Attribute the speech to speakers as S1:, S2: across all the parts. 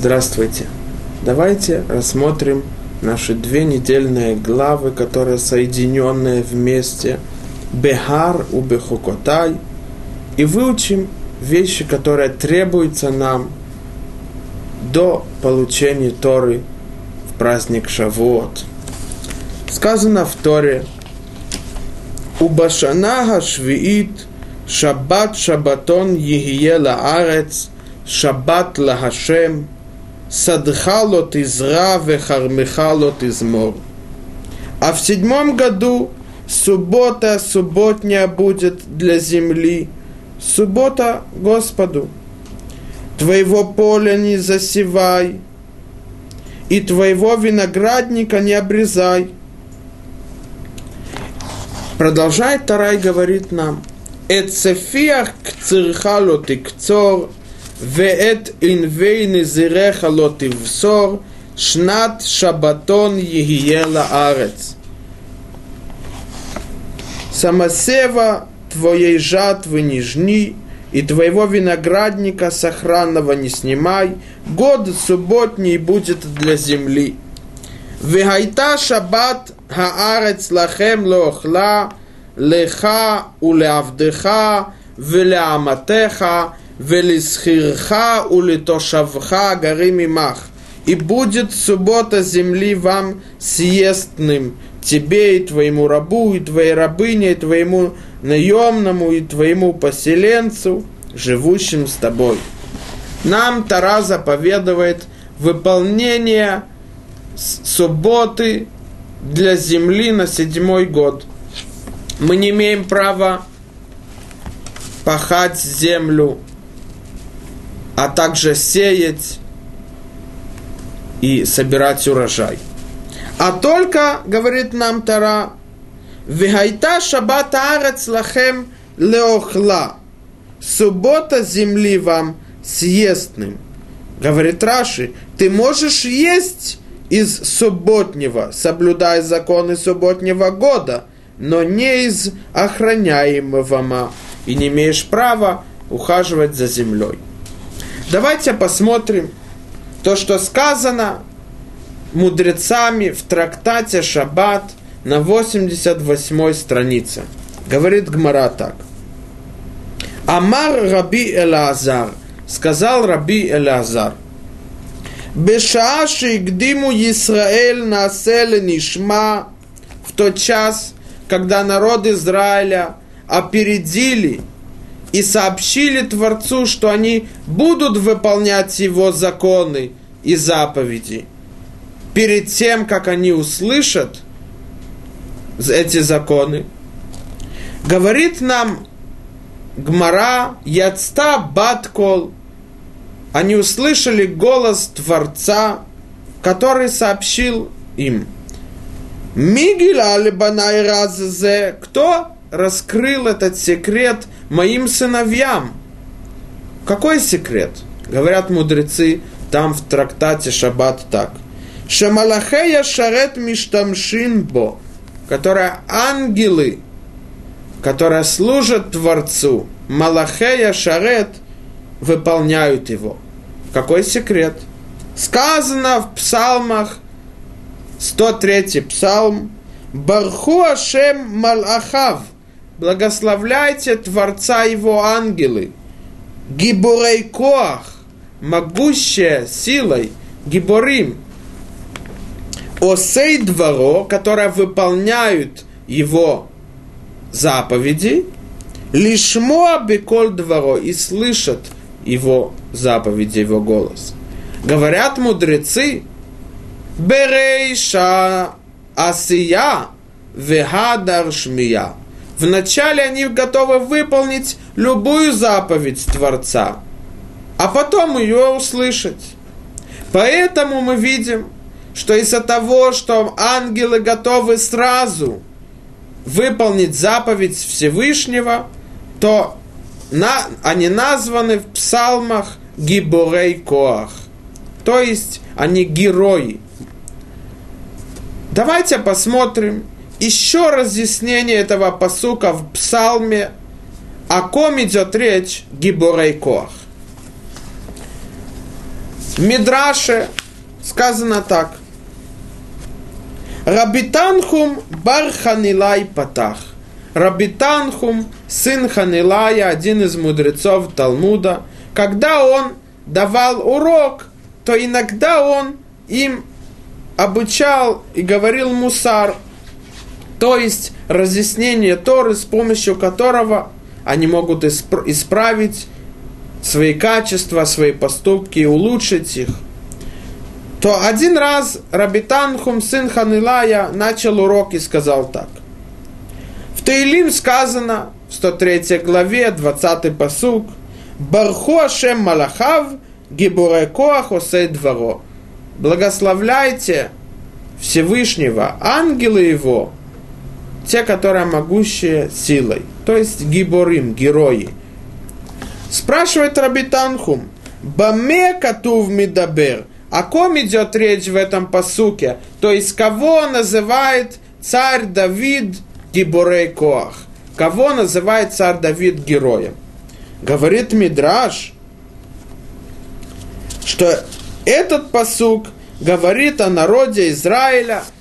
S1: Здравствуйте. Давайте рассмотрим наши две недельные главы, которые соединенные вместе. Бехар у Бехукотай. И выучим вещи, которые требуются нам до получения Торы в праздник Шавуот. Сказано в Торе, у Башанага Швиит Шаббат Шаббатон Егиела Арец Шаббат Лахашем Садхалот изра вехармихалот измор. А в седьмом году суббота, субботняя будет для земли, суббота Господу. Твоего поля не засевай, и твоего виноградника не обрезай. Продолжает Тарай говорит нам, Эцефиах к цирхалот и кцор, Веэт инвейны зиреха лотивсор, шнат шабатон егиела арец. Самосева твоей жатвы не жни, и твоего виноградника сохранного не снимай, год субботний будет для земли. Вегайта шаббат хаарец лахем лохла, леха улявдыха, веляматеха, велисхирха улитошавха горы мах. И будет суббота земли вам съестным, тебе и твоему рабу, и твоей рабыне, и твоему наемному, и твоему поселенцу, живущим с тобой. Нам Тара заповедует выполнение субботы для земли на седьмой год. Мы не имеем права пахать землю а также сеять и собирать урожай. А только, говорит нам Тара, Вихайта шаббат арец лахем леохла. Суббота земли вам съестным. Говорит Раши, ты можешь есть из субботнего, соблюдая законы субботнего года, но не из охраняемого, и не имеешь права ухаживать за землей. Давайте посмотрим то, что сказано мудрецами в трактате Шаббат на 88 странице. Говорит Гмара так. Амар Раби Элазар, сказал Раби Элазар, Бешаши гдиму Исраэль насель нишма в тот час, когда народ Израиля опередили и сообщили Творцу, что они будут выполнять его законы и заповеди. Перед тем, как они услышат эти законы, говорит нам Гмара Яцта Баткол, они услышали голос Творца, который сообщил им. Мигиля Алибанай Раззе, кто раскрыл этот секрет моим сыновьям. Какой секрет? Говорят мудрецы там в трактате Шаббат так. Шамалахея шарет миштамшинбо, которая ангелы, которые служат Творцу, Малахея шарет, выполняют его. Какой секрет? Сказано в псалмах, 103 псалм, Барху Ашем Малахав – благословляйте Творца его ангелы. Гиборей Коах, могущая силой, Гиборим. Осей дворо, которые выполняют его заповеди, лишмо беколь дворо и слышат его заповеди, его голос. Говорят мудрецы, Берейша Асия Вегадар Шмия – Вначале они готовы выполнить любую заповедь Творца, а потом ее услышать. Поэтому мы видим, что из-за того, что ангелы готовы сразу выполнить заповедь Всевышнего, то на, они названы в псалмах Гиборей Коах. То есть они герои. Давайте посмотрим, еще разъяснение этого посука в псалме, о ком идет речь Гиборей Коах. В Мидраше сказано так. Рабитанхум бар Ханилай Патах. Рабитанхум, сын Ханилая, один из мудрецов Талмуда, когда он давал урок, то иногда он им обучал и говорил мусар, то есть разъяснение Торы, с помощью которого они могут исправить свои качества, свои поступки и улучшить их. То один раз Рабитанхум, сын Ханилая, начал урок и сказал так. В Таилим сказано, в 103 главе, 20 посук, Барху Ашем Малахав, Гибуре Коах Осей Дворо. Благословляйте Всевышнего, ангелы его, те, которые могущие силой, то есть гиборим, герои. Спрашивает Рабитанхум, Баме катув мидабер, о ком идет речь в этом посуке? То есть, кого называет царь Давид гиборей коах? Кого называет царь Давид героем? Говорит Мидраш, что этот посук говорит о народе Израиля –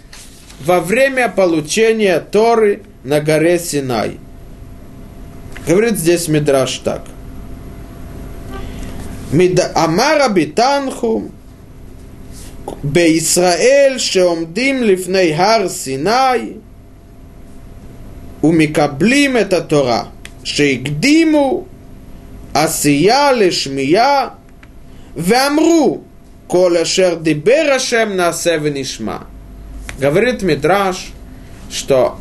S1: во время получения Торы на горе Синай. Говорит здесь Мидраш так. Амара битанху בישראל שעומדים לפני הר סיני ומקבלים את התורה שהקדימו עשייה לשמייה ואמרו כל אשר דיבר השם נעשה ונשמע говорит Мидраш, что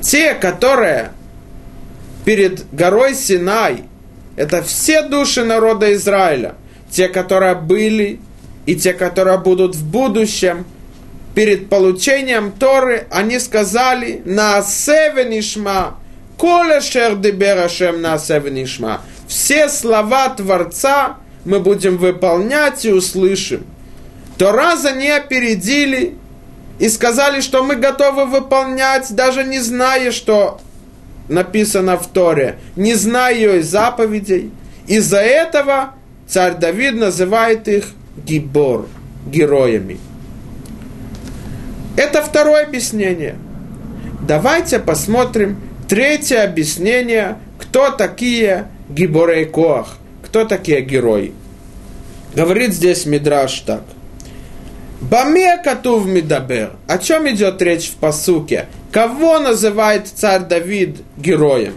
S1: те, которые перед горой Синай, это все души народа Израиля, те, которые были и те, которые будут в будущем, перед получением Торы, они сказали на Севенишма, Коля Шердиберашем на Севенишма. Все слова Творца мы будем выполнять и услышим то раз они опередили и сказали, что мы готовы выполнять, даже не зная, что написано в Торе, не зная ее заповедей. Из-за этого царь Давид называет их гибор, героями. Это второе объяснение. Давайте посмотрим третье объяснение, кто такие гиборей коах, кто такие герои. Говорит здесь Мидраш так. Баме Катув Мидабер. О чем идет речь в посуке? Кого называет царь Давид героем?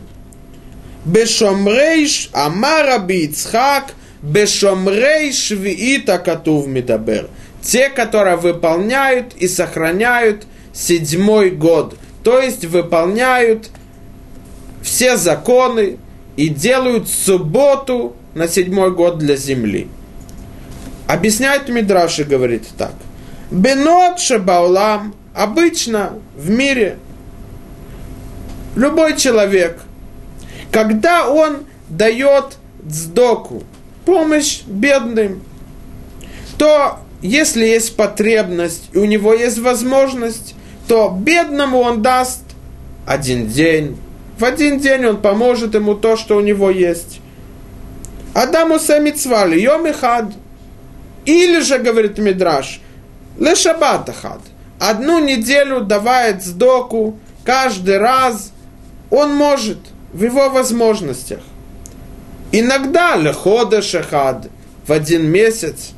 S1: Бешомрейш Амара Бицхак Бешомрей Швиита Катув Мидабер. Те, которые выполняют и сохраняют седьмой год. То есть выполняют все законы и делают субботу на седьмой год для земли. Объясняет Мидраши, говорит так. Бенот шабаулам, обычно в мире любой человек, когда он дает дздоку, помощь бедным, то если есть потребность и у него есть возможность, то бедному он даст один день. В один день он поможет ему то, что у него есть. Адаму самицвали, йом. Или же, говорит Мидраш, Лешабатахад. Одну неделю давает сдоку каждый раз. Он может в его возможностях. Иногда лехода шахад в один месяц.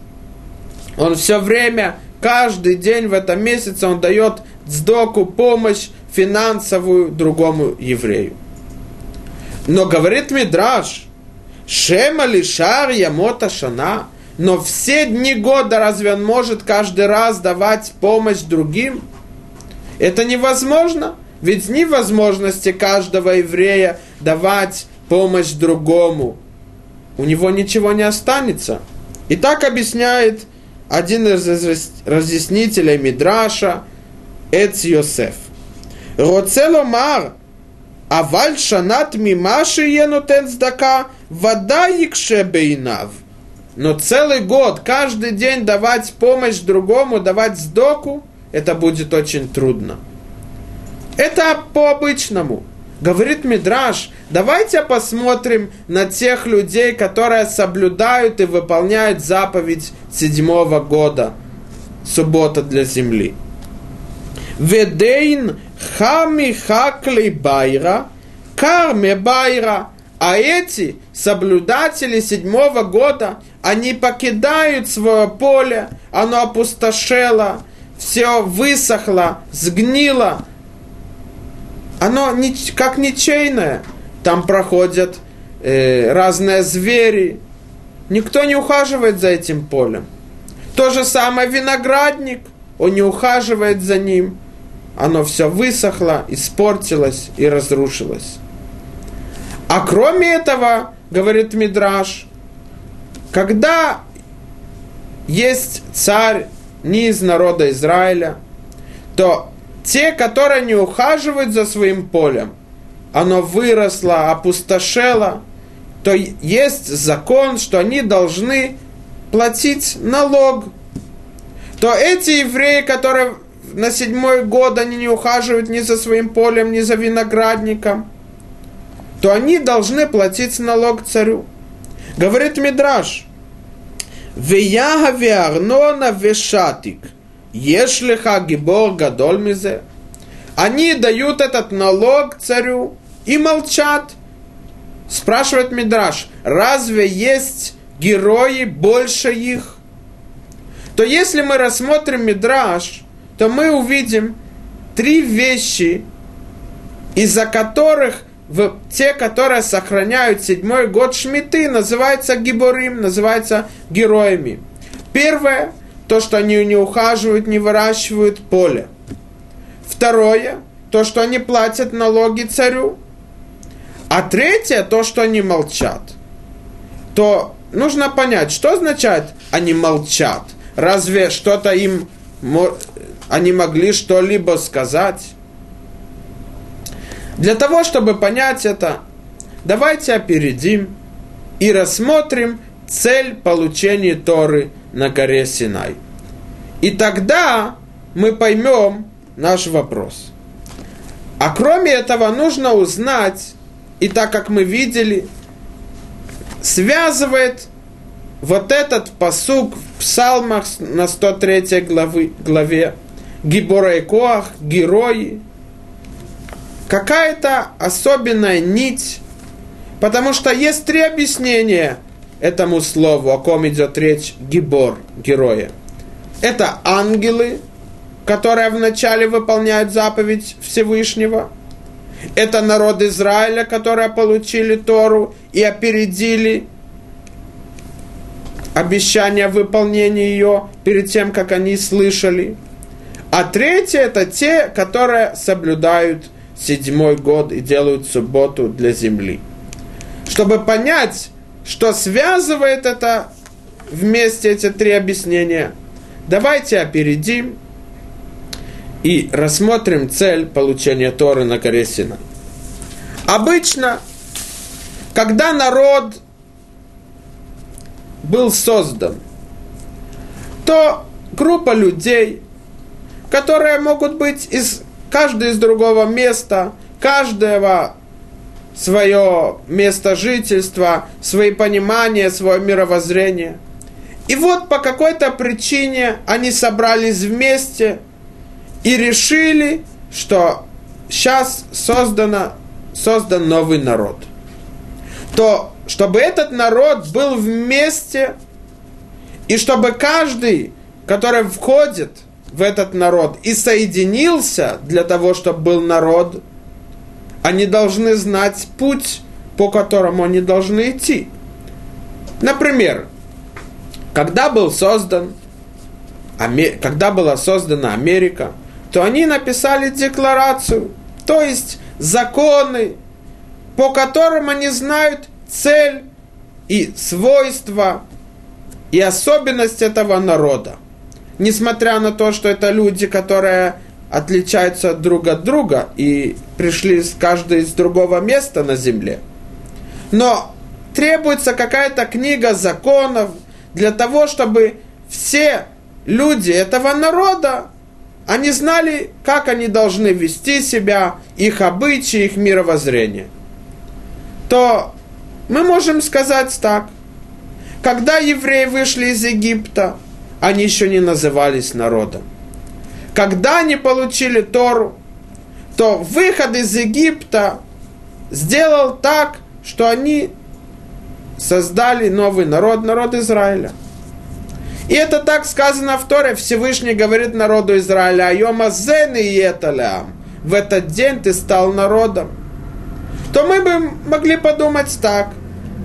S1: Он все время, каждый день в этом месяце он дает сдоку помощь финансовую другому еврею. Но говорит Мидраш, Шема лишар ямота шана – но все дни года разве он может каждый раз давать помощь другим? Это невозможно. Ведь ни возможности каждого еврея давать помощь другому. У него ничего не останется. И так объясняет один из разъяснителей Мидраша, Эц Йосеф. Роцело мар, аваль шанат мимаши енутен сдака, вода якше бейнав – но целый год, каждый день давать помощь другому, давать сдоку, это будет очень трудно. Это по обычному. Говорит Мидраш, давайте посмотрим на тех людей, которые соблюдают и выполняют заповедь седьмого года, суббота для земли. Ведейн хами хакли байра, карме байра. А эти соблюдатели седьмого года, они покидают свое поле, оно опустошело, все высохло, сгнило, оно не, как ничейное. Там проходят э, разные звери. Никто не ухаживает за этим полем. То же самое виноградник. Он не ухаживает за ним. Оно все высохло, испортилось и разрушилось. А кроме этого, говорит Мидраш, когда есть царь не из народа Израиля, то те, которые не ухаживают за своим полем, оно выросло, опустошело, то есть закон, что они должны платить налог. То эти евреи, которые на седьмой год они не ухаживают ни за своим полем, ни за виноградником, то они должны платить налог царю. Говорит Мидраш, Веяга веарнона вешатик – Ешлиха гибор гадоль. Они дают этот налог царю и молчат. Спрашивает Мидраш, разве есть герои больше их? То если мы рассмотрим Мидраш, то мы увидим три вещи, из-за которых в, те, которые сохраняют седьмой год Шмиты, называются гиборим, называются героями. Первое, то, что они не ухаживают, не выращивают поле. Второе, то, что они платят налоги царю. А третье, то, что они молчат. То нужно понять, что означает они молчат. Разве что-то им, они могли что-либо сказать? Для того, чтобы понять это, давайте опередим и рассмотрим цель получения Торы на горе Синай. И тогда мы поймем наш вопрос. А кроме этого нужно узнать, и так как мы видели, связывает вот этот посук в псалмах на 103 главы, главе Гибора и Коах, герои, какая-то особенная нить, потому что есть три объяснения – этому слову, о ком идет речь, гибор, героя. Это ангелы, которые вначале выполняют заповедь Всевышнего. Это народ Израиля, которые получили Тору и опередили обещание выполнения ее перед тем, как они слышали. А третье – это те, которые соблюдают седьмой год и делают субботу для земли. Чтобы понять, что связывает это вместе эти три объяснения. Давайте опередим и рассмотрим цель получения Торы на горе Сина. Обычно, когда народ был создан, то группа людей, которые могут быть из каждого из другого места, каждого свое место жительства, свои понимания, свое мировоззрение. И вот по какой-то причине они собрались вместе и решили, что сейчас создано, создан новый народ. То, чтобы этот народ был вместе, и чтобы каждый, который входит в этот народ и соединился для того, чтобы был народ – они должны знать путь, по которому они должны идти. Например, когда был создан, когда была создана Америка, то они написали декларацию, то есть законы, по которым они знают цель и свойства и особенность этого народа. Несмотря на то, что это люди, которые отличаются друг от друга и пришли с каждой из другого места на земле. Но требуется какая-то книга законов для того, чтобы все люди этого народа, они знали, как они должны вести себя, их обычаи, их мировоззрение. То мы можем сказать так. Когда евреи вышли из Египта, они еще не назывались народом. Когда они получили Тору, то выход из Египта сделал так, что они создали новый народ, народ Израиля. И это так сказано в Торе. Всевышний говорит народу Израиля, «Айома зен и еталям». В этот день ты стал народом. То мы бы могли подумать так.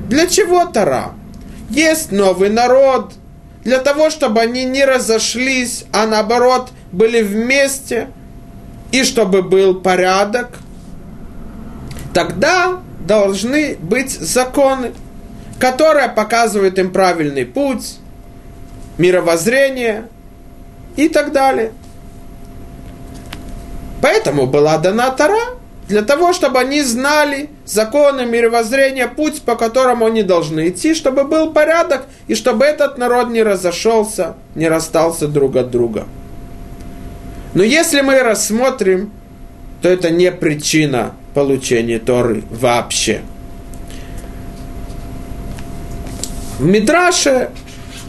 S1: Для чего Тора? Есть новый народ. Для того, чтобы они не разошлись, а наоборот были вместе. И чтобы был порядок. Тогда должны быть законы, которые показывают им правильный путь, мировоззрение и так далее. Поэтому была дана Тара, для того, чтобы они знали законы мировоззрения, путь, по которому они должны идти, чтобы был порядок, и чтобы этот народ не разошелся, не расстался друг от друга. Но если мы рассмотрим, то это не причина получения Торы вообще. В Мидраше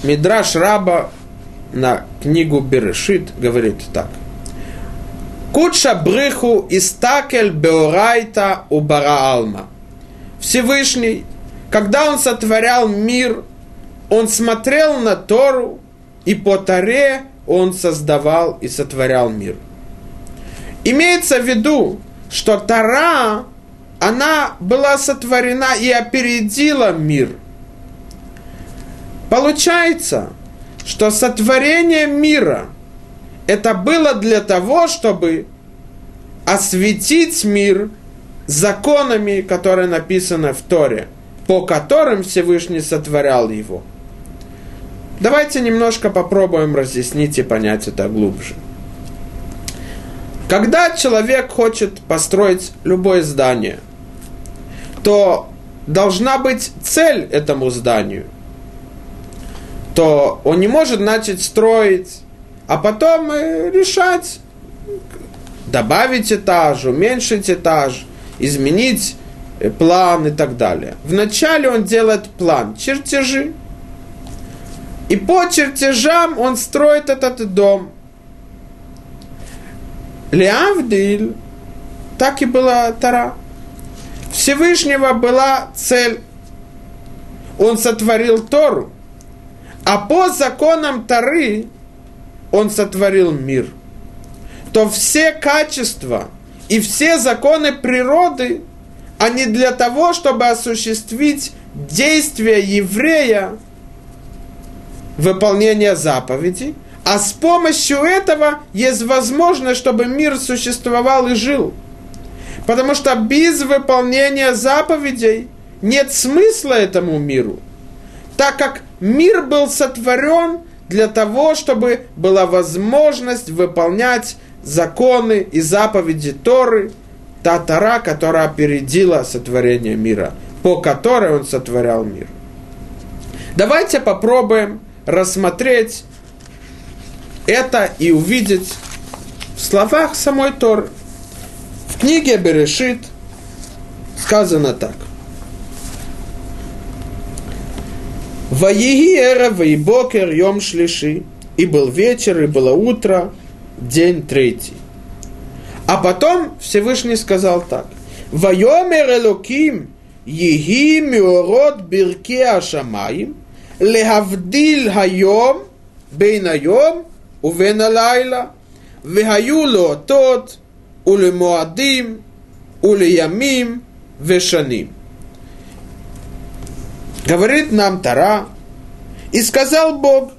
S1: Мидраш Раба на книгу Берешит говорит так. Куча брыху истакель беорайта у Алма. Всевышний, когда он сотворял мир, он смотрел на Тору, и по Торе он создавал и сотворял мир. Имеется в виду, что Тора, она была сотворена и опередила мир – Получается, что сотворение мира это было для того, чтобы осветить мир законами, которые написаны в Торе, по которым Всевышний сотворял его. Давайте немножко попробуем разъяснить и понять это глубже. Когда человек хочет построить любое здание, то должна быть цель этому зданию то он не может начать строить, а потом э, решать, добавить этаж, уменьшить этаж, изменить э, план и так далее. Вначале он делает план, чертежи. И по чертежам он строит этот дом. Леавдиль, так и была Тара. Всевышнего была цель. Он сотворил Тору. А по законам Тары он сотворил мир. То все качества и все законы природы, они для того, чтобы осуществить действия еврея, выполнение заповедей, а с помощью этого есть возможность, чтобы мир существовал и жил. Потому что без выполнения заповедей нет смысла этому миру. Так как мир был сотворен для того, чтобы была возможность выполнять законы и заповеди Торы, та Тора, которая опередила сотворение мира, по которой он сотворял мир. Давайте попробуем рассмотреть это и увидеть в словах самой Торы. В книге Берешит сказано так. Ваегиера, Ваебокер, Йом Шлиши. И был вечер, и было утро, день третий. А потом Всевышний сказал так. Вайомер Элоким, Еги Миород Бирки Ашамаим, Лехавдил Хайом, Бейнайом, Увеналайла, Вехаю Лотот, Улемуадим, Улеямим, Вешаним. Говорит нам Тара, и сказал Бог,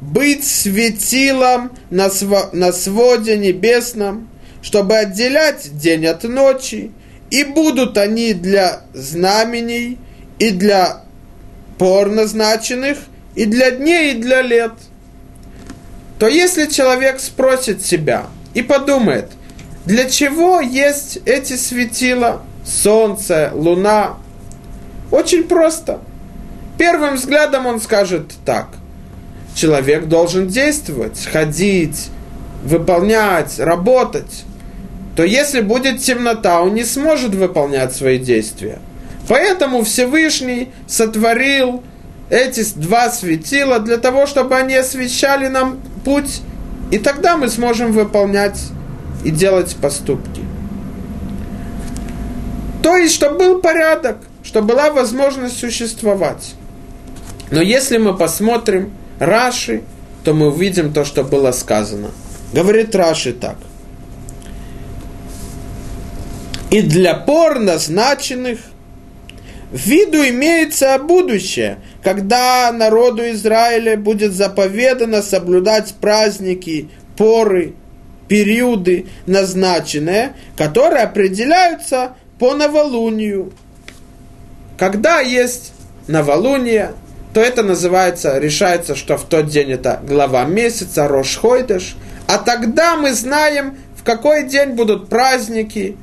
S1: быть светилом на, сво, на своде небесном, чтобы отделять день от ночи, и будут они для знамений, и для пор назначенных, и для дней, и для лет. То если человек спросит себя и подумает, для чего есть эти светила, солнце, луна, очень просто – Первым взглядом он скажет так. Человек должен действовать, ходить, выполнять, работать, то если будет темнота, он не сможет выполнять свои действия. Поэтому Всевышний сотворил эти два светила для того, чтобы они освещали нам путь, и тогда мы сможем выполнять и делать поступки. То есть, чтобы был порядок, чтобы была возможность существовать. Но если мы посмотрим Раши, то мы увидим то, что было сказано. Говорит Раши так. И для пор назначенных в виду имеется будущее, когда народу Израиля будет заповедано соблюдать праздники, поры, периоды назначенные, которые определяются по новолунию. Когда есть новолуние, то это называется, решается, что в тот день это глава месяца, Рошхойдеш, а тогда мы знаем, в какой день будут праздники.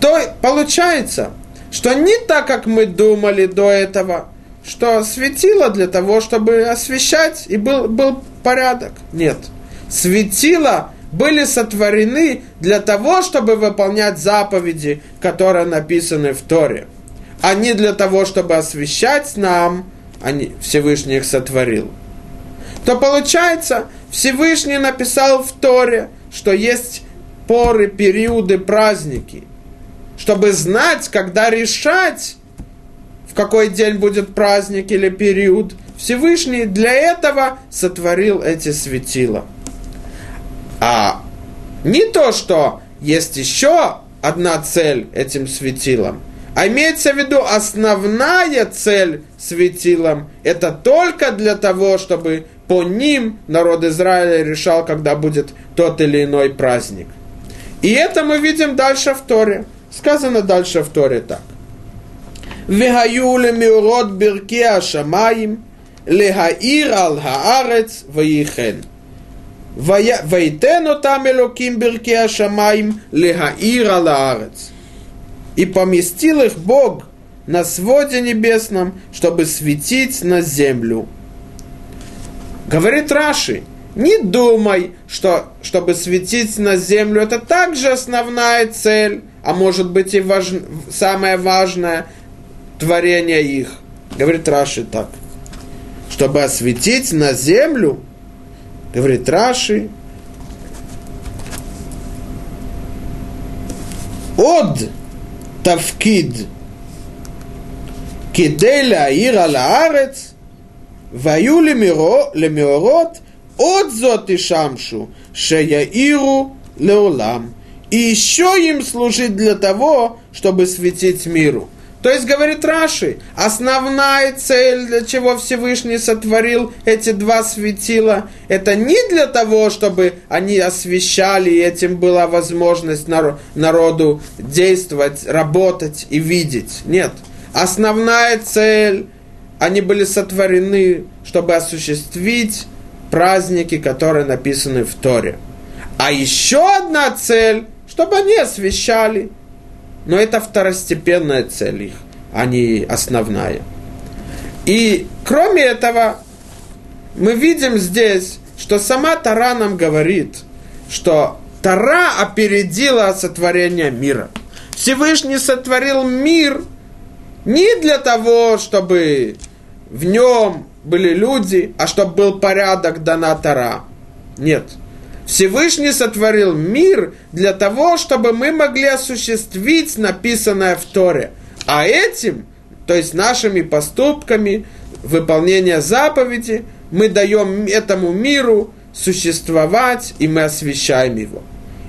S1: То получается, что не так, как мы думали до этого, что светило для того, чтобы освещать, и был, был порядок. Нет. Светило были сотворены для того, чтобы выполнять заповеди, которые написаны в Торе, а не для того, чтобы освещать нам, они, Всевышний их сотворил. То получается, Всевышний написал в Торе, что есть поры, периоды, праздники, чтобы знать, когда решать, в какой день будет праздник или период. Всевышний для этого сотворил эти светила – а не то, что есть еще одна цель этим светилом, а имеется в виду основная цель светилом – это только для того, чтобы по ним народ Израиля решал, когда будет тот или иной праздник. И это мы видим дальше в Торе. Сказано дальше в Торе так. Вегаюле миурод бирки ашамаим, легаир ал ваихен. Вейтену там элоким бирки ашамаим, легаир ал. И поместил их Бог на своде небесном, чтобы светить на землю. Говорит Раши, не думай, что чтобы светить на землю, это также основная цель, а может быть и важ... самое важное творение их. Говорит Раши так. Чтобы осветить на землю – Говорит Раши, тавкид кидей лаир ал аарец, ваю лемиорот, от зот и шамшу, шеяиру леолам. И еще им служить для того, чтобы светить миру. То есть, говорит Раши, основная цель, для чего Всевышний сотворил эти два светила, это не для того, чтобы они освещали, и этим была возможность народу действовать, работать и видеть. Нет. Основная цель, они были сотворены, чтобы осуществить праздники, которые написаны в Торе. А еще одна цель, чтобы они освещали но это второстепенная цель их, а не основная. И кроме этого, мы видим здесь, что сама Тара нам говорит, что Тара опередила сотворение мира. Всевышний сотворил мир не для того, чтобы в нем были люди, а чтобы был порядок дана Тара. Нет. Всевышний сотворил мир для того, чтобы мы могли осуществить написанное в Торе. А этим, то есть нашими поступками, выполнение заповеди, мы даем этому миру существовать, и мы освещаем его.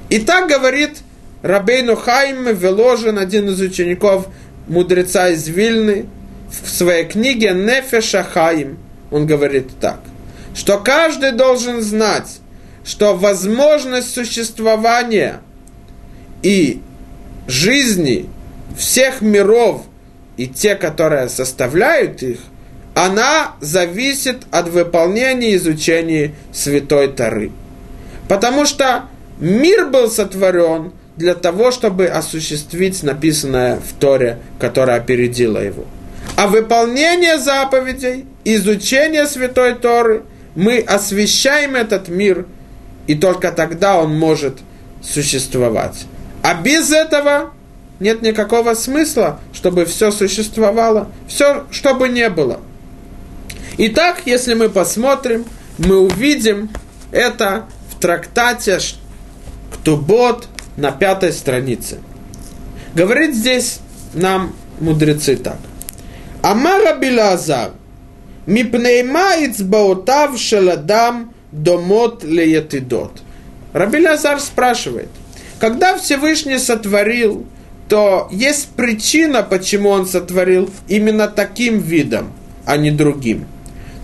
S1: И так говорит Рабейну Хайм Веложин, один из учеников мудреца из Вильны, в своей книге Нефеша Хаим. Он говорит так, что каждый должен знать, что возможность существования и жизни всех миров и те, которые составляют их, она зависит от выполнения и изучения Святой Тары. Потому что мир был сотворен для того, чтобы осуществить написанное в Торе, которое опередило его. А выполнение заповедей, изучение Святой Торы – мы освещаем этот мир, и только тогда он может существовать. А без этого нет никакого смысла, чтобы все существовало, все, чтобы не было. Итак, если мы посмотрим, мы увидим это в трактате Ктубот на пятой странице. Говорит здесь нам мудрецы так. Амара Билазар, мипнейма ицбаотав шеладам домот леятидот. Раби Лазар спрашивает, когда Всевышний сотворил, то есть причина, почему он сотворил именно таким видом, а не другим.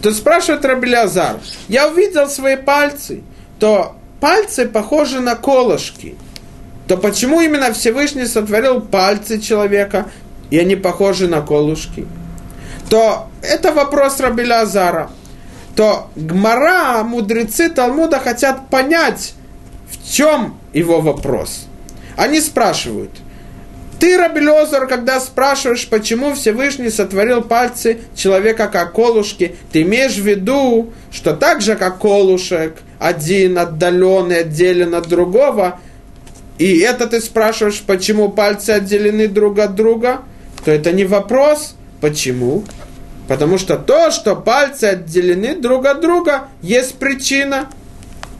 S1: То спрашивает Раби Лазар, я увидел свои пальцы, то пальцы похожи на колышки. То почему именно Всевышний сотворил пальцы человека, и они похожи на колышки? То это вопрос Раби Лазара. То Гмара, мудрецы Талмуда хотят понять, в чем его вопрос. Они спрашивают, ты, Рабелезер, когда спрашиваешь, почему Всевышний сотворил пальцы человека как колушки, ты имеешь в виду, что так же, как колушек, один отдаленный, отделен от другого, и это ты спрашиваешь, почему пальцы отделены друг от друга, то это не вопрос. Почему? Потому что то, что пальцы отделены друг от друга, есть причина.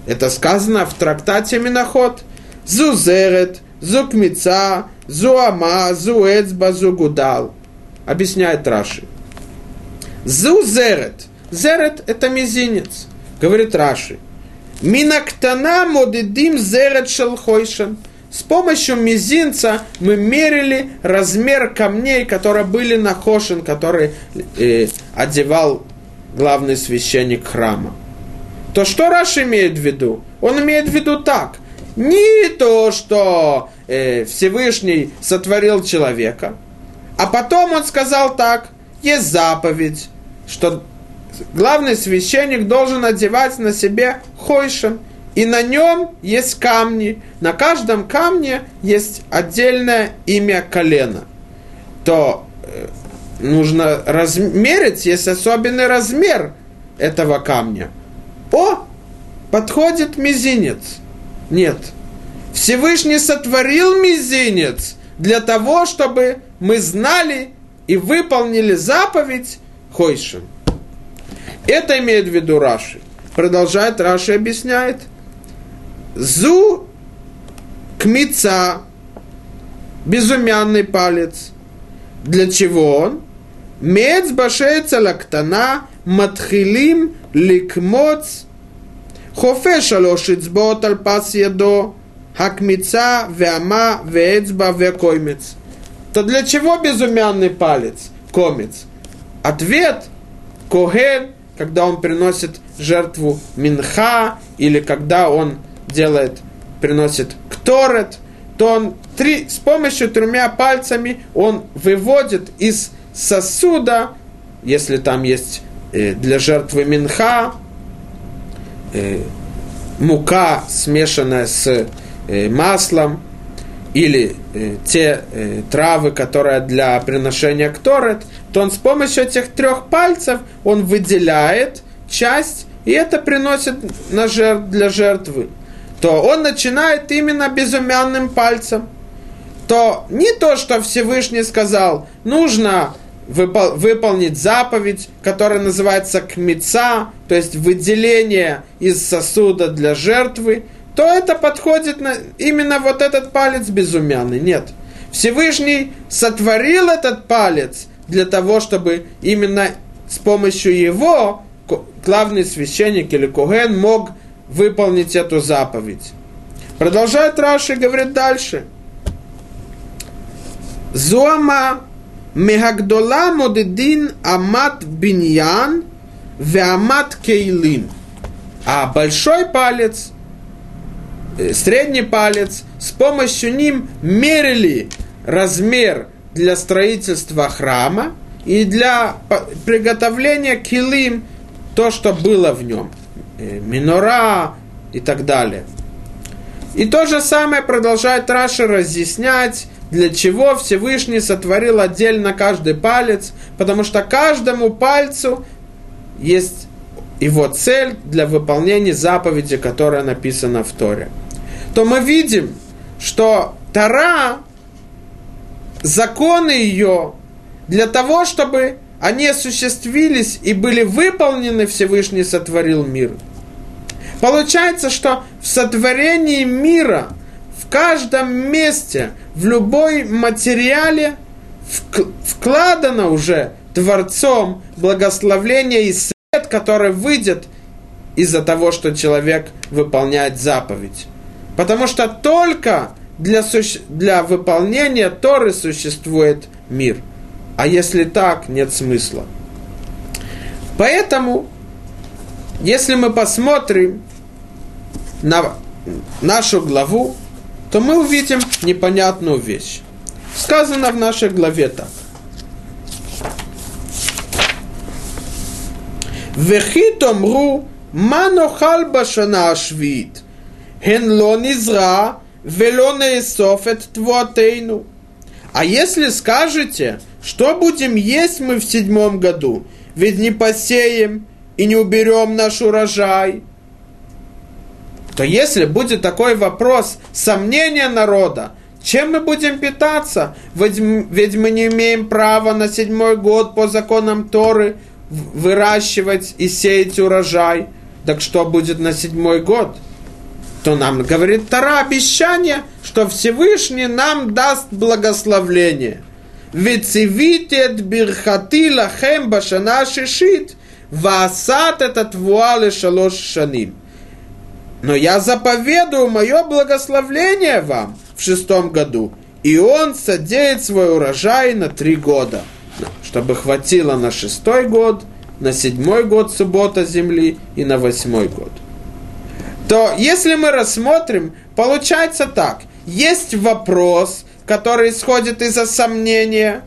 S1: Это сказано в трактате Миноход. Зузерет, зукмица, зуама, зуэцба, зугудал. Объясняет Раши. Зузерет. Зерет – это мизинец. Говорит Раши. Минактана модедим зерет шелхойшен. С помощью мизинца мы мерили размер камней, которые были на Хошин, который э, одевал главный священник храма. То что Раш имеет в виду? Он имеет в виду так. Не то, что э, Всевышний сотворил человека, а потом он сказал так, есть заповедь, что главный священник должен одевать на себе хойшин – и на нем есть камни. На каждом камне есть отдельное имя колена. То э, нужно размерить, есть особенный размер этого камня. О, подходит мизинец. Нет. Всевышний сотворил мизинец для того, чтобы мы знали и выполнили заповедь Хойшин. Это имеет в виду Раши. Продолжает Раши объясняет – Зу кмица, безумянный палец. Для чего он? Мец башеца лактана матхилим ликмоц хофе шалош эцбот аль пас едо хакмица веама веэцба векоймец. То для чего безумянный палец, комец? Ответ – Коген, когда он приносит жертву Минха, или когда он – делает, приносит кторет, то он три, с помощью тремя пальцами он выводит из сосуда, если там есть э, для жертвы минха, э, мука, смешанная с э, маслом, или те травы, которые для приношения кторет, то он с помощью этих трех пальцев он выделяет часть, и это приносит на жертв, для жертвы то он начинает именно безымянным пальцем. То не то, что Всевышний сказал, нужно выпол- выполнить заповедь, которая называется кмица, то есть выделение из сосуда для жертвы, то это подходит на именно вот этот палец безумянный. Нет. Всевышний сотворил этот палец для того, чтобы именно с помощью его главный священник или Коген мог выполнить эту заповедь. Продолжает Раши, говорит дальше. Зуама мегагдола модедин амат биньян веамат кейлим. А большой палец, э, средний палец, с помощью ним мерили размер для строительства храма и для приготовления килим, то, что было в нем – минора и так далее. И то же самое продолжает Раша разъяснять, для чего Всевышний сотворил отдельно каждый палец, потому что каждому пальцу есть его цель для выполнения заповеди, которая написана в Торе, то мы видим, что Тора, законы ее, для того, чтобы они осуществились и были выполнены, Всевышний сотворил мир. Получается, что в сотворении мира, в каждом месте, в любой материале вкладано уже Творцом благословление и свет, который выйдет из-за того, что человек выполняет заповедь. Потому что только для, суще... для выполнения Торы существует мир. А если так, нет смысла. Поэтому, если мы посмотрим на нашу главу, то мы увидим непонятную вещь. Сказано в нашей главе так. וכי תאמרו, מה נאכל בשנה השביעית? הן לא נזרע ולא נאסוף את תבואתנו. А если скажете, что будем есть мы в седьмом году, ведь не посеем и не уберем наш урожай, то если будет такой вопрос, сомнения народа, чем мы будем питаться? Ведь, ведь мы не имеем права на седьмой год по законам Торы выращивать и сеять урожай. Так что будет на седьмой год? То нам говорит Тара обещание, что Всевышний нам даст благословление. Ведь цивитет бирхати лахем башана шишит, ваасат этот вуале шалош шаним. Но я заповедую мое благословление вам в шестом году, и он садеет свой урожай на три года – чтобы хватило на шестой год, на седьмой год суббота земли и на восьмой год. То если мы рассмотрим, получается так. Есть вопрос, который исходит из-за сомнения,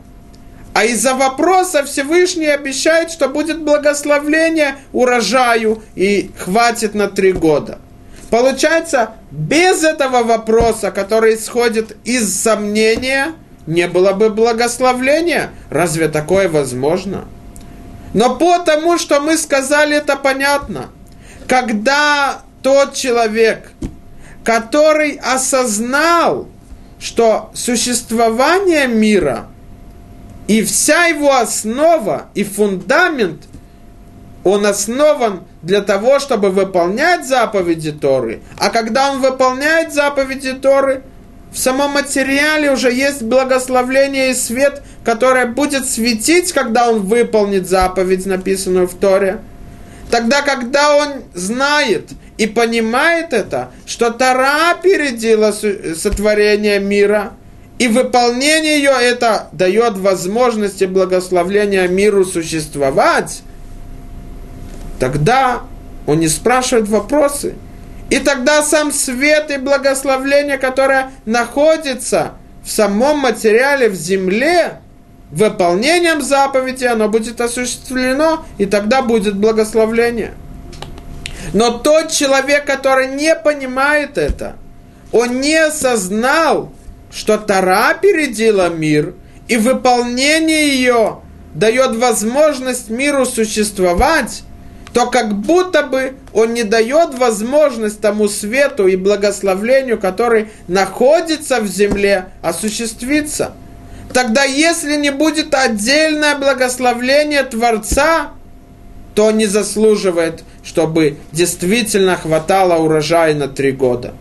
S1: а из-за вопроса Всевышний обещает, что будет благословление урожаю и хватит на три года. Получается, без этого вопроса, который исходит из сомнения – не было бы благословления. Разве такое возможно? Но потому, что мы сказали, это понятно. Когда тот человек, который осознал, что существование мира и вся его основа и фундамент, он основан для того, чтобы выполнять заповеди Торы. А когда он выполняет заповеди Торы – в самом материале уже есть благословление и свет, которое будет светить, когда он выполнит заповедь, написанную в Торе. Тогда, когда он знает и понимает это, что Тара опередила сотворение мира, и выполнение ее это дает возможность и благословление миру существовать, тогда он не спрашивает вопросы – и тогда сам свет и благословление, которое находится в самом материале, в земле, выполнением заповеди, оно будет осуществлено, и тогда будет благословление. Но тот человек, который не понимает это, он не осознал, что Тара опередила мир, и выполнение ее дает возможность миру существовать, то как будто бы он не дает возможность тому свету и благословлению, который находится в земле, осуществиться. Тогда если не будет отдельное благословление Творца, то не заслуживает, чтобы действительно хватало урожая на три года.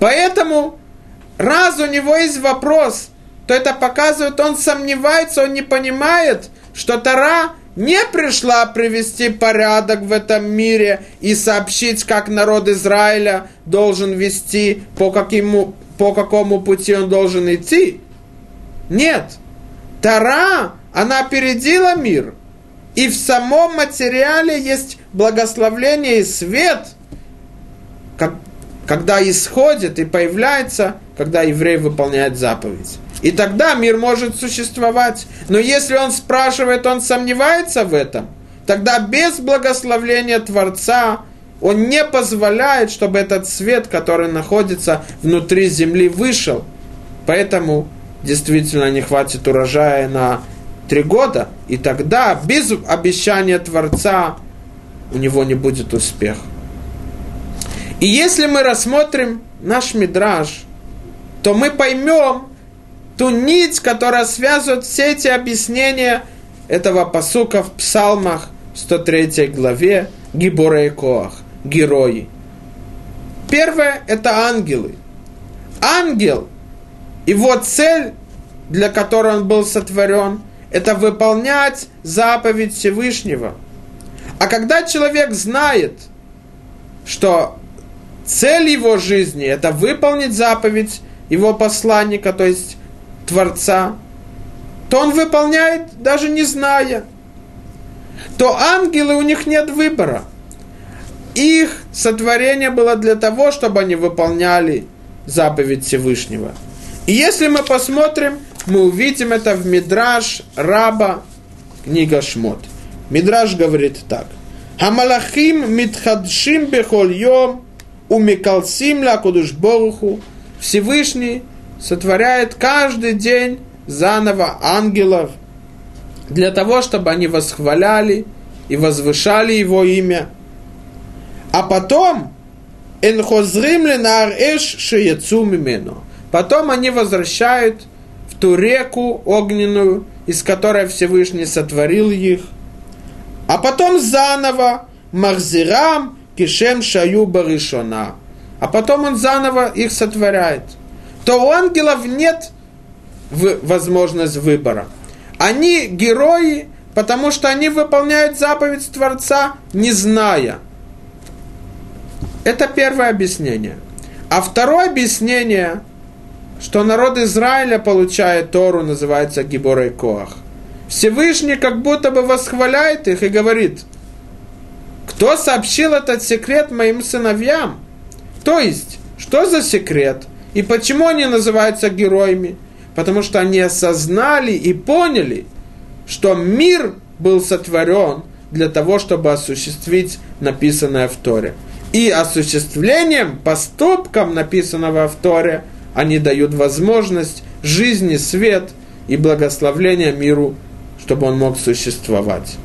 S1: Поэтому, раз у него есть вопрос, то это показывает, он сомневается, он не понимает, что Тара не пришла привести порядок в этом мире и сообщить, как народ Израиля должен вести, по, какому, по какому пути он должен идти. Нет. Тара, она опередила мир. И в самом материале есть благословление и свет, как, когда исходит и появляется, когда еврей выполняет заповедь. И тогда мир может существовать. Но если он спрашивает, он сомневается в этом, тогда без благословления Творца он не позволяет, чтобы этот свет, который находится внутри земли, вышел. Поэтому действительно не хватит урожая на три года. И тогда без обещания Творца у него не будет успеха. И если мы рассмотрим наш мидраж, то мы поймем ту нить, которая связывает все эти объяснения этого посука в псалмах 103 главе Гибора и Коах, герои. Первое – это ангелы. Ангел, его цель, для которой он был сотворен, это выполнять заповедь Всевышнего. А когда человек знает, что цель его жизни – это выполнить заповедь его посланника, то есть Творца, то он выполняет, даже не зная. То ангелы, у них нет выбора. Их сотворение было для того, чтобы они выполняли заповедь Всевышнего. И если мы посмотрим, мы увидим это в Мидраш Раба, книга Шмот. Мидраш говорит так. Хамалахим митхадшим бехоль йом умикалсим ла. Всевышний сотворяет каждый день заново ангелов для того, чтобы они восхваляли и возвышали его имя. А потом. Потом они возвращают в ту реку огненную, из которой Всевышний сотворил их. А потом заново Махзирам Кишем Шаю Баришона. А потом он заново их сотворяет. То у ангелов нет возможность выбора. Они герои, потому что они выполняют заповедь Творца, не зная. Это первое объяснение. А второе объяснение, что народ Израиля получает Тору, называется Гиборой Коах. Всевышний как будто бы восхваляет их и говорит, кто сообщил этот секрет моим сыновьям? То есть, что за секрет? И почему они называются героями? Потому что они осознали и поняли, что мир был сотворен для того, чтобы осуществить написанное в Торе. И осуществлением, поступком написанного в Торе, они дают возможность жизни, свет и благословления миру, чтобы он мог существовать.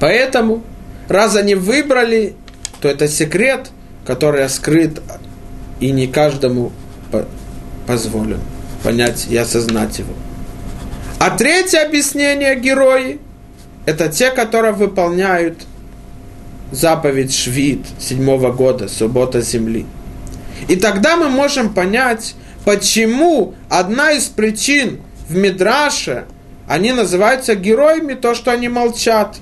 S1: Поэтому, раз они выбрали, то это секрет, который скрыт и не каждому позволен понять и осознать его. А третье объяснение герои – это те, которые выполняют заповедь Швид седьмого года, суббота земли. И тогда мы можем понять, почему одна из причин в Мидраше они называются героями, то, что они молчат.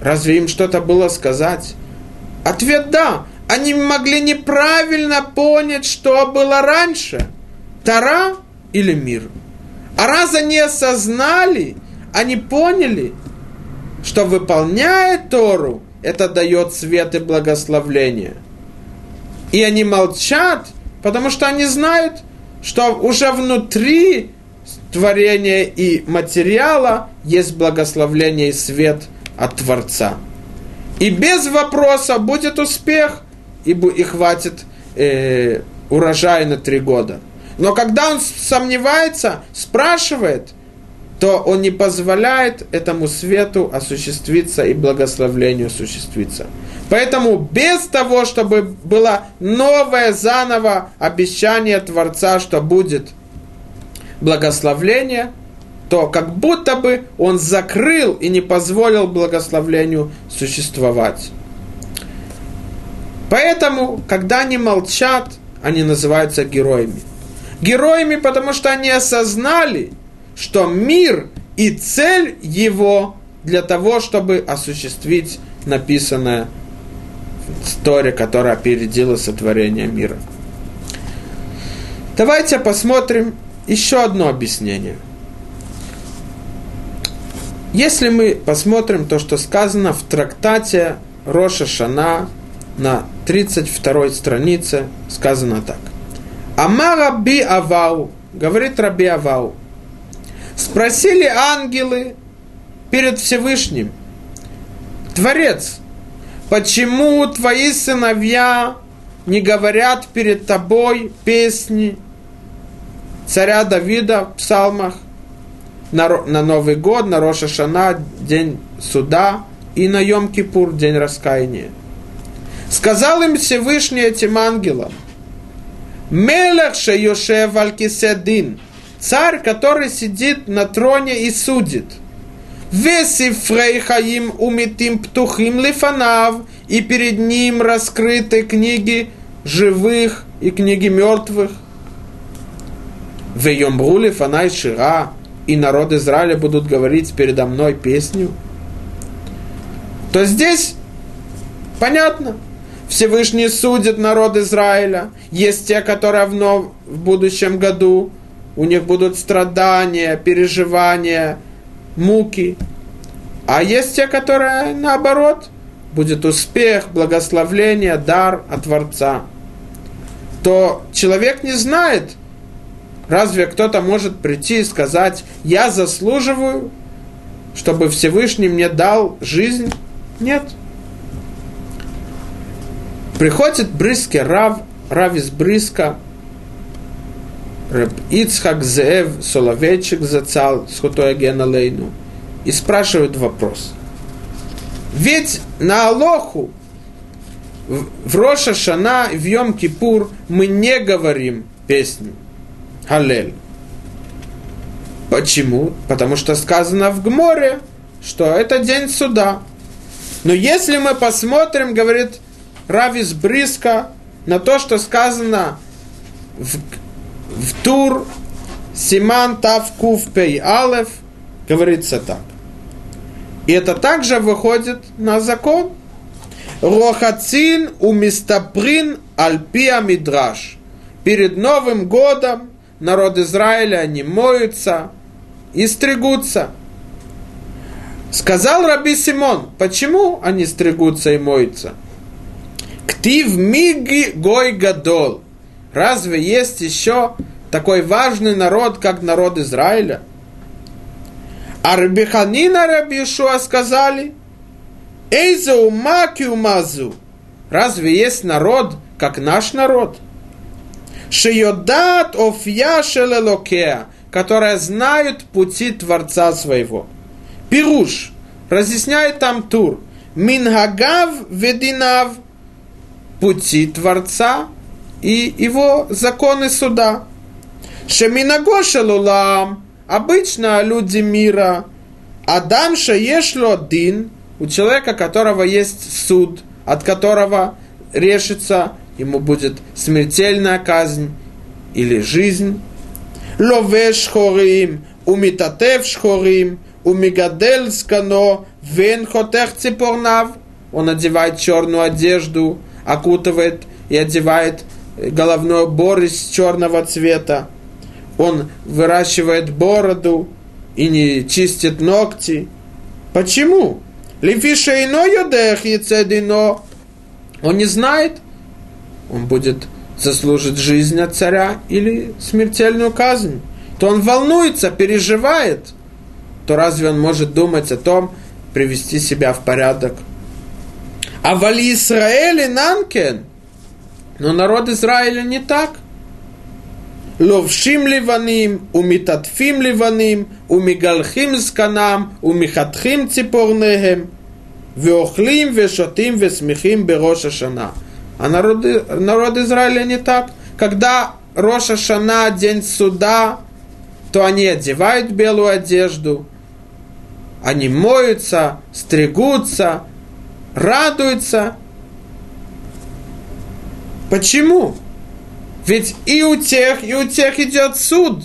S1: Разве им что-то было сказать? Ответ да. Они могли неправильно понять, что было раньше. Тара или мир. А раз они осознали, они поняли, что выполняя Тору, это дает свет и благословление. И они молчат, потому что они знают, что уже внутри творения и материала есть благословление и свет от Творца. И без вопроса будет успех, и, и хватит э, урожая на три года – но когда он сомневается, спрашивает, то он не позволяет этому свету осуществиться и благословлению осуществиться. Поэтому без того, чтобы было новое заново обещание Творца, что будет благословление, то как будто бы он закрыл и не позволил благословлению существовать. Поэтому, когда они молчат, они называются героями героями, потому что они осознали, что мир и цель его для того, чтобы осуществить написанное в история, которая опередила сотворение мира. Давайте посмотрим еще одно объяснение. Если мы посмотрим то, что сказано в трактате Роша Шана на 32 странице, сказано так. Ама Раби Авау, говорит Раби Авау, спросили ангелы перед Всевышним, Творец, почему твои сыновья не говорят перед тобой песни царя Давида в псалмах на, на Новый год, на Роша Шана, день суда, и на Йом-Кипур, день раскаяния. Сказал им Всевышний этим ангелам, Мелех Шейошев Алькиседин, царь, который сидит на троне и судит. Весифрей Хаим Умитим Птухим Лифанав, и перед ним раскрыты книги живых и книги мертвых. Вейомбрули Фанай Шира, и народ Израиля будут говорить передо мной песню. То здесь понятно, Всевышний судит народ Израиля. Есть те, которые в, нов... в будущем году, у них будут страдания, переживания, муки. А есть те, которые наоборот, будет успех, благословление, дар от Творца. То человек не знает, разве кто-то может прийти и сказать, я заслуживаю, чтобы Всевышний мне дал жизнь? Нет. Приходит Брызки Рав, Рав из Брыска, Ицхак Зеев, Соловейчик зацал, Схутой Агена Лейну, и спрашивает вопрос. Ведь на Алоху в Роша Шана в Йом Кипур мы не говорим песню Халель. Почему? Потому что сказано в Гморе, что это день суда. Но если мы посмотрим, говорит Равис Бриска на то, что сказано в, в Тур Симан Тав Пей Алев, говорится так. И это также выходит на закон. Рохацин у мистаприн альпия мидраш. Перед Новым годом народ Израиля, они моются и стригутся. Сказал Раби Симон, почему они стригутся и моются? Ктив миги гой гадол. Разве есть еще такой важный народ, как народ Израиля? А Рабиханина Рабишуа сказали, Эйза умаки умазу. Разве есть народ, как наш народ? Шиодат офья шелелокеа, которые знают пути Творца своего. Пируш, разъясняет там Тур, Минхагав вединав, пути Творца и его законы суда. Шеминагошелулам, обычно люди мира, Адам шаешло один, у человека, которого есть суд, от которого решится, ему будет смертельная казнь или жизнь. Ловеш хорим, умитатев шхорим, умигадель скано, вен хотех ципорнав. Он одевает черную одежду, окутывает и одевает головной убор из черного цвета. Он выращивает бороду и не чистит ногти. Почему? Лифиша ино йодех. Он не знает, он будет заслужить жизнь от царя или смертельную казнь. То он волнуется, переживает, то разве он может думать о том, привести себя в порядок – а вали Исраэле нанкен, Но народ Израиля не так. Ловшим ливаним, умитатфим ливаним, умигалхим сканам, умихатхим ципорнегем, веохлим, вешотим, весмехим бероша шана. А народ, народ Израиля не так. Когда Роша Шана, день суда, то они одевают белую одежду, они моются, стригутся, радуется. Почему? Ведь и у тех, и у тех идет суд.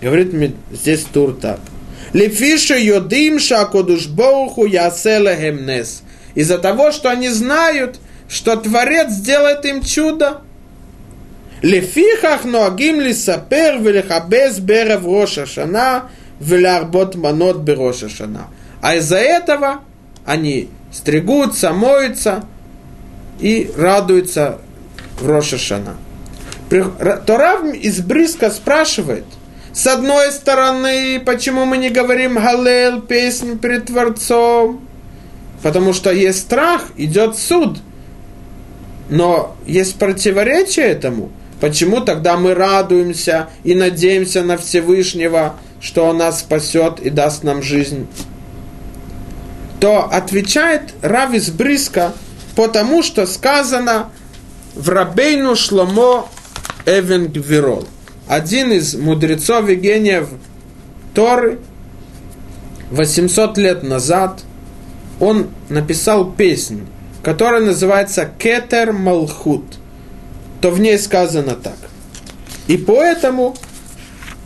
S1: Говорит мне здесь тур так. Лефиша йодим шакодуш боуху яселехем нес. Из-за того, что они знают, что Творец сделает им чудо. Лефихах ноагим лисапер велихабез берев роша шана велярбот манот бероша шана. А из-за этого они стригутся, моются и радуются в Рошашана. Торав из Бриска спрашивает, с одной стороны, почему мы не говорим Галел, песнь перед Творцом? Потому что есть страх, идет суд. Но есть противоречие этому. Почему тогда мы радуемся и надеемся на Всевышнего, что Он нас спасет и даст нам жизнь? То отвечает Равис Бриска потому что сказано в Рабейну Шломо Эвен Гвирол. Один из мудрецов и гениев Торы 800 лет назад он написал песню, которая называется Кетер Малхут. То в ней сказано так. И поэтому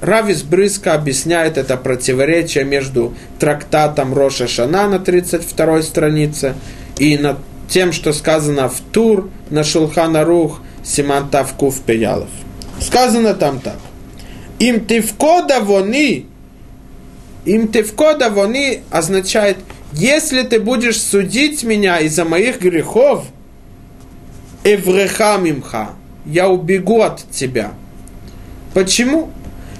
S1: Равис Брыска объясняет это противоречие между трактатом Роша Шана на 32 странице и на тем, что сказано в Тур на Шулхана Рух Симан Тавкув Пеялов. Сказано там так. Им тивкода вони, им тивкода вони означает, если ты будешь судить меня из-за моих грехов, эвреха мимха, я убегу от тебя. Почему?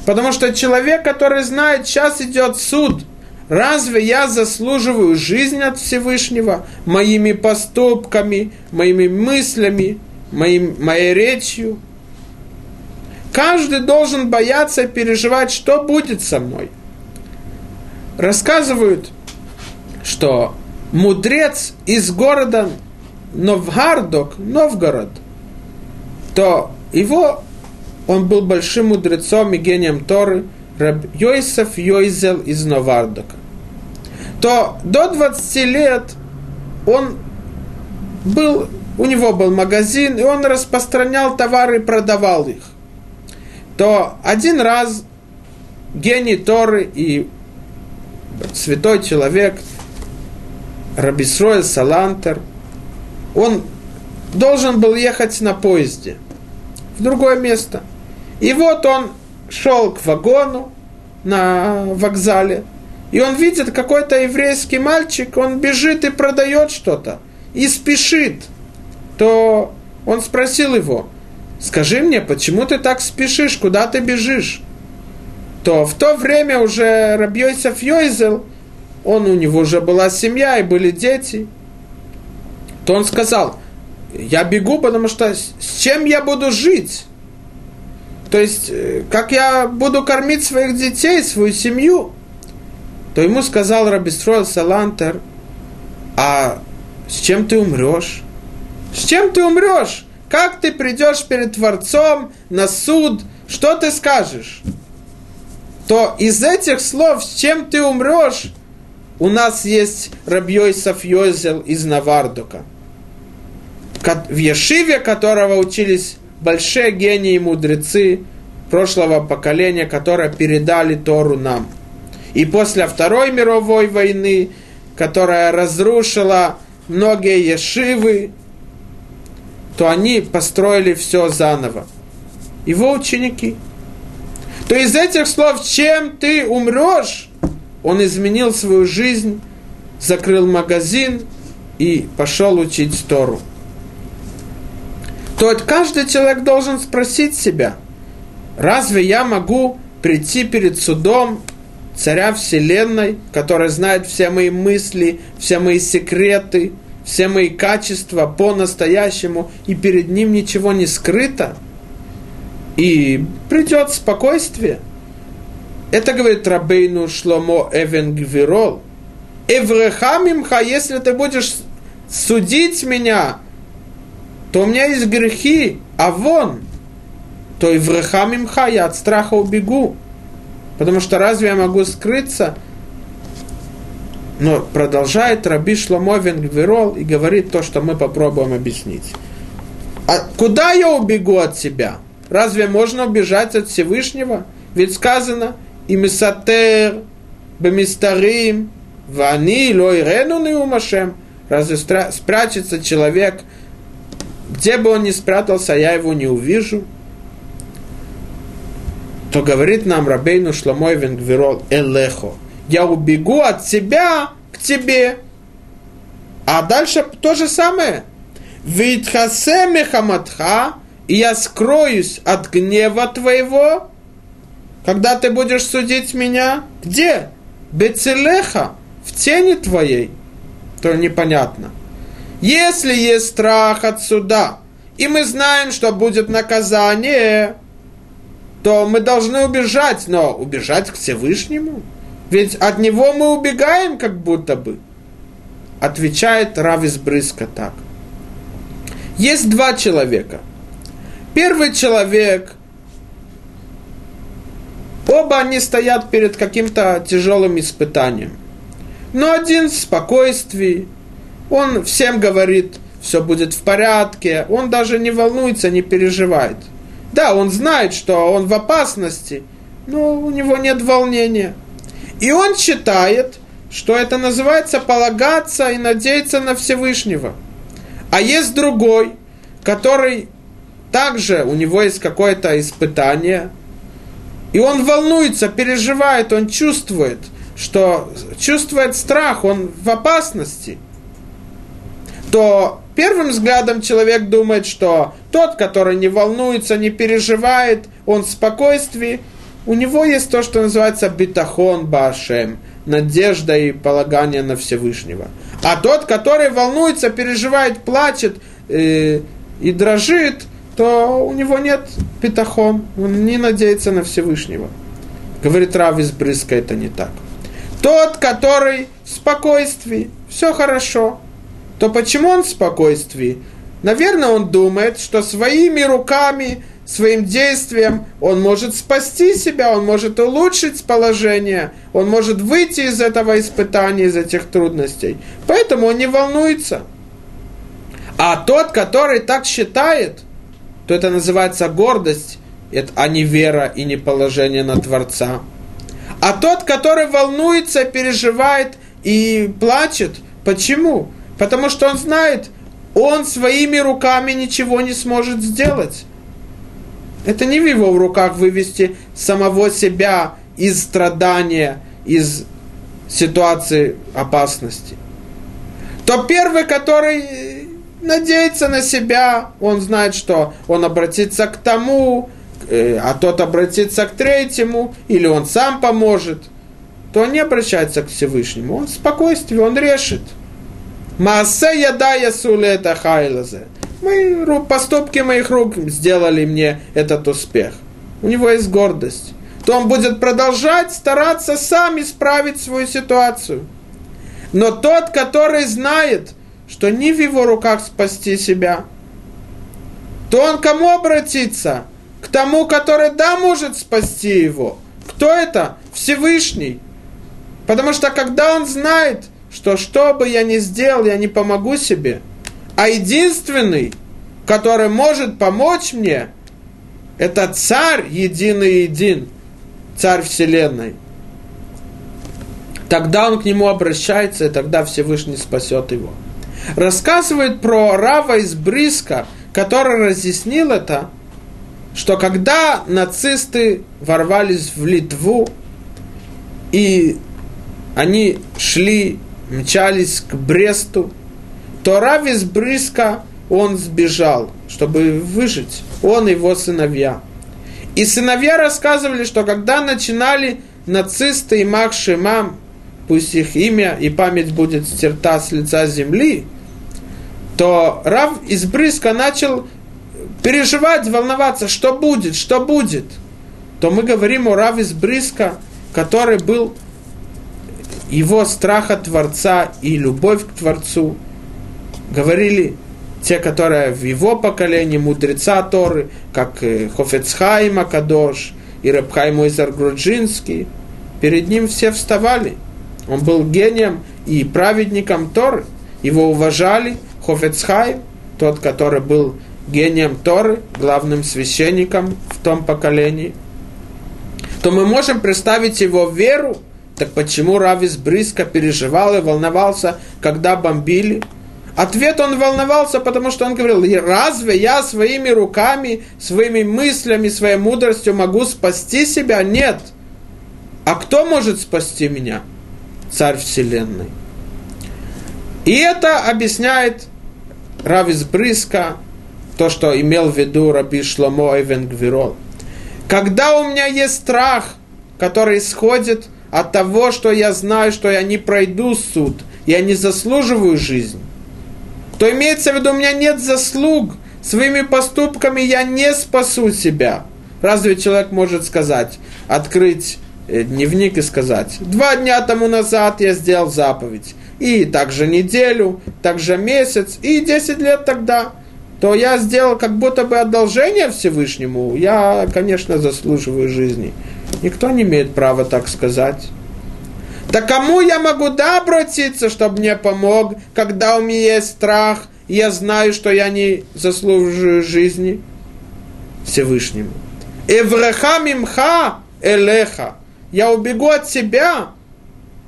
S1: Потому что человек, который знает, сейчас идет суд – Разве я заслуживаю жизнь от Всевышнего моими поступками, моими мыслями, моим, моей речью? Каждый должен бояться и переживать, что будет со мной. Рассказывают, что мудрец из города Новгардок, Новгород, то его, он был большим мудрецом и гением Торы – Раб Йосеф Йойзел из Новардока, то до 20 лет он был, у него был магазин, и он распространял товары и продавал их. То один раз гений Торы и святой человек Рабисроэль Салантер, он должен был ехать на поезде в другое место. И вот он шел к вагону на вокзале, и он видит какой-то еврейский мальчик, он бежит и продает что-то, и спешит, то он спросил его, скажи мне, почему ты так спешишь, куда ты бежишь? То в то время уже Рабьёйсов Йойзел, он, у него уже была семья и были дети, то он сказал, я бегу, потому что с чем я буду жить? То есть, э, как я буду кормить своих детей, свою семью, то ему сказал Рабистроил Салантер, а с чем ты умрешь? С чем ты умрешь? Как ты придешь перед Творцом на суд? Что ты скажешь? То из этих слов, с чем ты умрешь, у нас есть Рабьей Сафьозел из Навардука, в Ешиве которого учились большие гении и мудрецы прошлого поколения, которые передали Тору нам. И после Второй мировой войны, которая разрушила многие ешивы, то они построили все заново. Его ученики. То из этих слов, чем ты умрешь, он изменил свою жизнь, закрыл магазин и пошел учить Тору то каждый человек должен спросить себя, разве я могу прийти перед судом царя вселенной, который знает все мои мысли, все мои секреты, все мои качества по-настоящему, и перед ним ничего не скрыто, и придет спокойствие. Это говорит Рабейну Шломо Эвен Гвирол. Эврехамимха, если ты будешь судить меня то у меня есть грехи, а вон, то и в мимха я от страха убегу. Потому что разве я могу скрыться? Но продолжает Раби Шломо Венгверол и говорит то, что мы попробуем объяснить. А куда я убегу от себя? Разве можно убежать от Всевышнего? Ведь сказано, и мисатер, бемистарим, вани, лойрену неумашем. Разве спрячется человек – где бы он ни спрятался, я его не увижу, то говорит нам Рабейну Шламой Венгвирол Элехо, я убегу от тебя к тебе. А дальше то же самое. Витхасе мехаматха, и я скроюсь от гнева твоего, когда ты будешь судить меня. Где? Бецелеха, в тени твоей. То непонятно. Если есть страх от суда, и мы знаем, что будет наказание, то мы должны убежать, но убежать к Всевышнему. Ведь от него мы убегаем как будто бы. отвечает Рав из Брыска так. Есть два человека. Первый человек, оба они стоят перед каким-то тяжелым испытанием. Но один в спокойствии, он всем говорит, все будет в порядке, он даже не волнуется, не переживает. Да, он знает, что он в опасности, но у него нет волнения. И он считает, что это называется полагаться и надеяться на Всевышнего. А есть другой, который также, у него есть какое-то испытание, и он волнуется, переживает, он чувствует, что чувствует страх, он в опасности, то первым взглядом человек думает, что тот, который не волнуется, не переживает, он в спокойствии, у него есть то, что называется битахон башем, надежда и полагание на Всевышнего. А тот, который волнуется, переживает, плачет э, и дрожит, то у него нет питахон, он не надеется на Всевышнего. Говорит Рав из Брыска, это не так. Тот, который в спокойствии, все хорошо, то почему он в спокойствии? Наверное, он думает, что своими руками, своим действием он может спасти себя, он может улучшить положение, он может выйти из этого испытания, из этих трудностей. Поэтому он не волнуется. А тот, который так считает, то это называется гордость, а не вера и не положение на Творца. А тот, который волнуется, переживает и плачет, почему? Потому что он знает, он своими руками ничего не сможет сделать. Это не в его руках вывести самого себя из страдания, из ситуации опасности. То первый, который надеется на себя, он знает, что он обратится к тому, э, а тот обратится к третьему, или он сам поможет, то он не обращается к Всевышнему, он в спокойствии, он решит – Маасе яда ясуле это хайлазе. Мы, поступки моих рук сделали мне этот успех. У него есть гордость. То он будет продолжать стараться сам исправить свою ситуацию. Но тот, который знает, что не в его руках спасти себя, то он кому обратиться? К тому, который да может спасти его. Кто это? Всевышний. Потому что когда он знает, что что бы я ни сделал, я не помогу себе. А единственный, который может помочь мне, это царь единый един, царь вселенной. Тогда он к нему обращается, и тогда Всевышний спасет его. Рассказывает про Рава из Бриска, который разъяснил это, что когда нацисты ворвались в Литву, и они шли мчались к Бресту, то Рав из Бриска, он сбежал, чтобы выжить, он и его сыновья. И сыновья рассказывали, что когда начинали нацисты и Мах Шимам, пусть их имя и память будет стерта с лица земли, то Рав из Бриска начал переживать, волноваться, что будет, что будет. То мы говорим о Рав из Бриска, который был его страха Творца и любовь к Творцу, говорили те, которые в его поколении, мудреца Торы, как э, Хофецхайм Акадош и Рабхай Мойзар Груджинский, перед ним все вставали. Он был гением и праведником Торы. Его уважали. Хофецхайм, тот, который был гением Торы, главным священником в том поколении, то мы можем представить его веру так почему Равис Бриска переживал и волновался, когда бомбили? Ответ он волновался, потому что он говорил, разве я своими руками, своими мыслями, своей мудростью могу спасти себя? Нет. А кто может спасти меня? Царь Вселенной. И это объясняет Равис Бриска, то, что имел в виду Раби Шломо Эвен Гвирол. Когда у меня есть страх, который исходит от того, что я знаю, что я не пройду суд, я не заслуживаю жизнь, то имеется в виду, у меня нет заслуг, своими поступками я не спасу себя. Разве человек может сказать, открыть э, дневник и сказать, два дня тому назад я сделал заповедь, и также неделю, также месяц, и 10 лет тогда, то я сделал как будто бы одолжение Всевышнему. Я, конечно, заслуживаю жизни. Никто не имеет права так сказать. Да кому я могу да обратиться, чтобы мне помог, когда у меня есть страх, и я знаю, что я не заслуживаю жизни? Всевышнему. Эвреха мимха элеха. Я убегу от себя,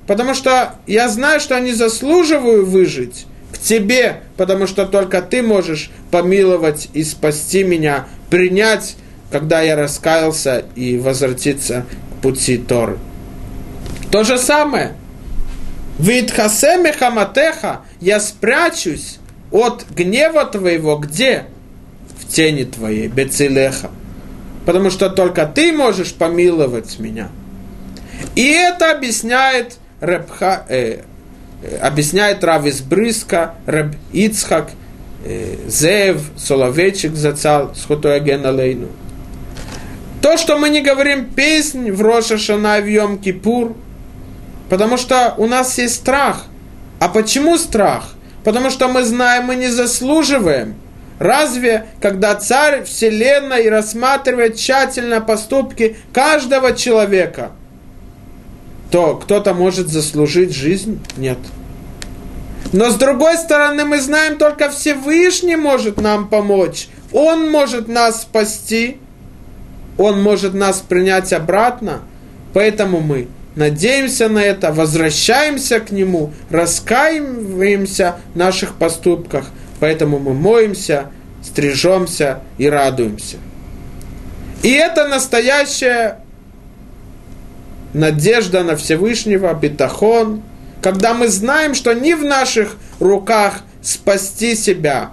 S1: потому что я знаю, что я не заслуживаю выжить к тебе, потому что только ты можешь помиловать и спасти меня, принять, когда я раскаялся и возвратиться к пути Торы. То же самое. Витхасеме хаматеха, я спрячусь от гнева твоего где? В тени твоей, бецилеха. Потому что только ты можешь помиловать меня. И это объясняет Рабха, э, объясняет Рав из Брыска, Раб Ицхак, э, Зев, Соловейчик зацал, Схутой Лейну. То, что мы не говорим песнь в Роша Шана в Йом Кипур, потому что у нас есть страх. А почему страх? Потому что мы знаем, мы не заслуживаем. Разве, когда царь вселенной рассматривает тщательно поступки каждого человека – то кто-то может заслужить жизнь? Нет. Но с другой стороны, мы знаем, только Всевышний может нам помочь. Он может нас спасти. Он может нас принять обратно. Поэтому мы надеемся на это, возвращаемся к Нему, раскаиваемся в наших поступках. Поэтому мы моемся, стрижемся и радуемся. И это настоящее надежда на Всевышнего, бетахон, когда мы знаем, что не в наших руках спасти себя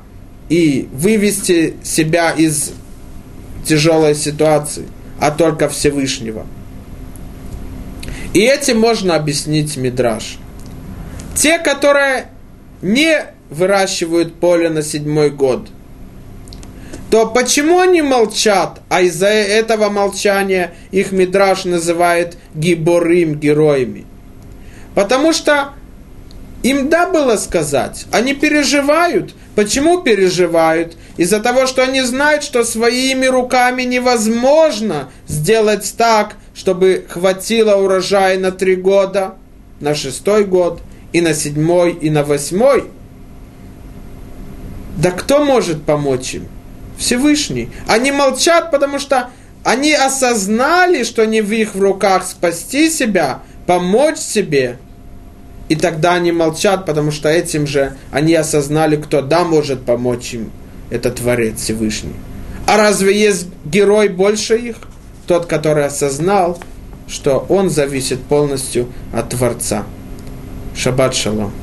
S1: и вывести себя из тяжелой ситуации, а только Всевышнего. И этим можно объяснить Мидраш. Те, которые не выращивают поле на седьмой год – то почему они молчат, а из-за этого молчания их Мидраш называет гиборим, героями? Потому что им да было сказать, они переживают. Почему переживают? Из-за того, что они знают, что своими руками невозможно сделать так, чтобы хватило урожая на три года, на шестой год, и на седьмой, и на восьмой. Да кто может помочь им? Всевышний. Они молчат, потому что они осознали, что не в их руках спасти себя, помочь себе. И тогда они молчат, потому что этим же они осознали, кто да может помочь им, это Творец Всевышний. А разве есть герой больше их? Тот, который осознал, что он зависит полностью от Творца. Шаббат шалом.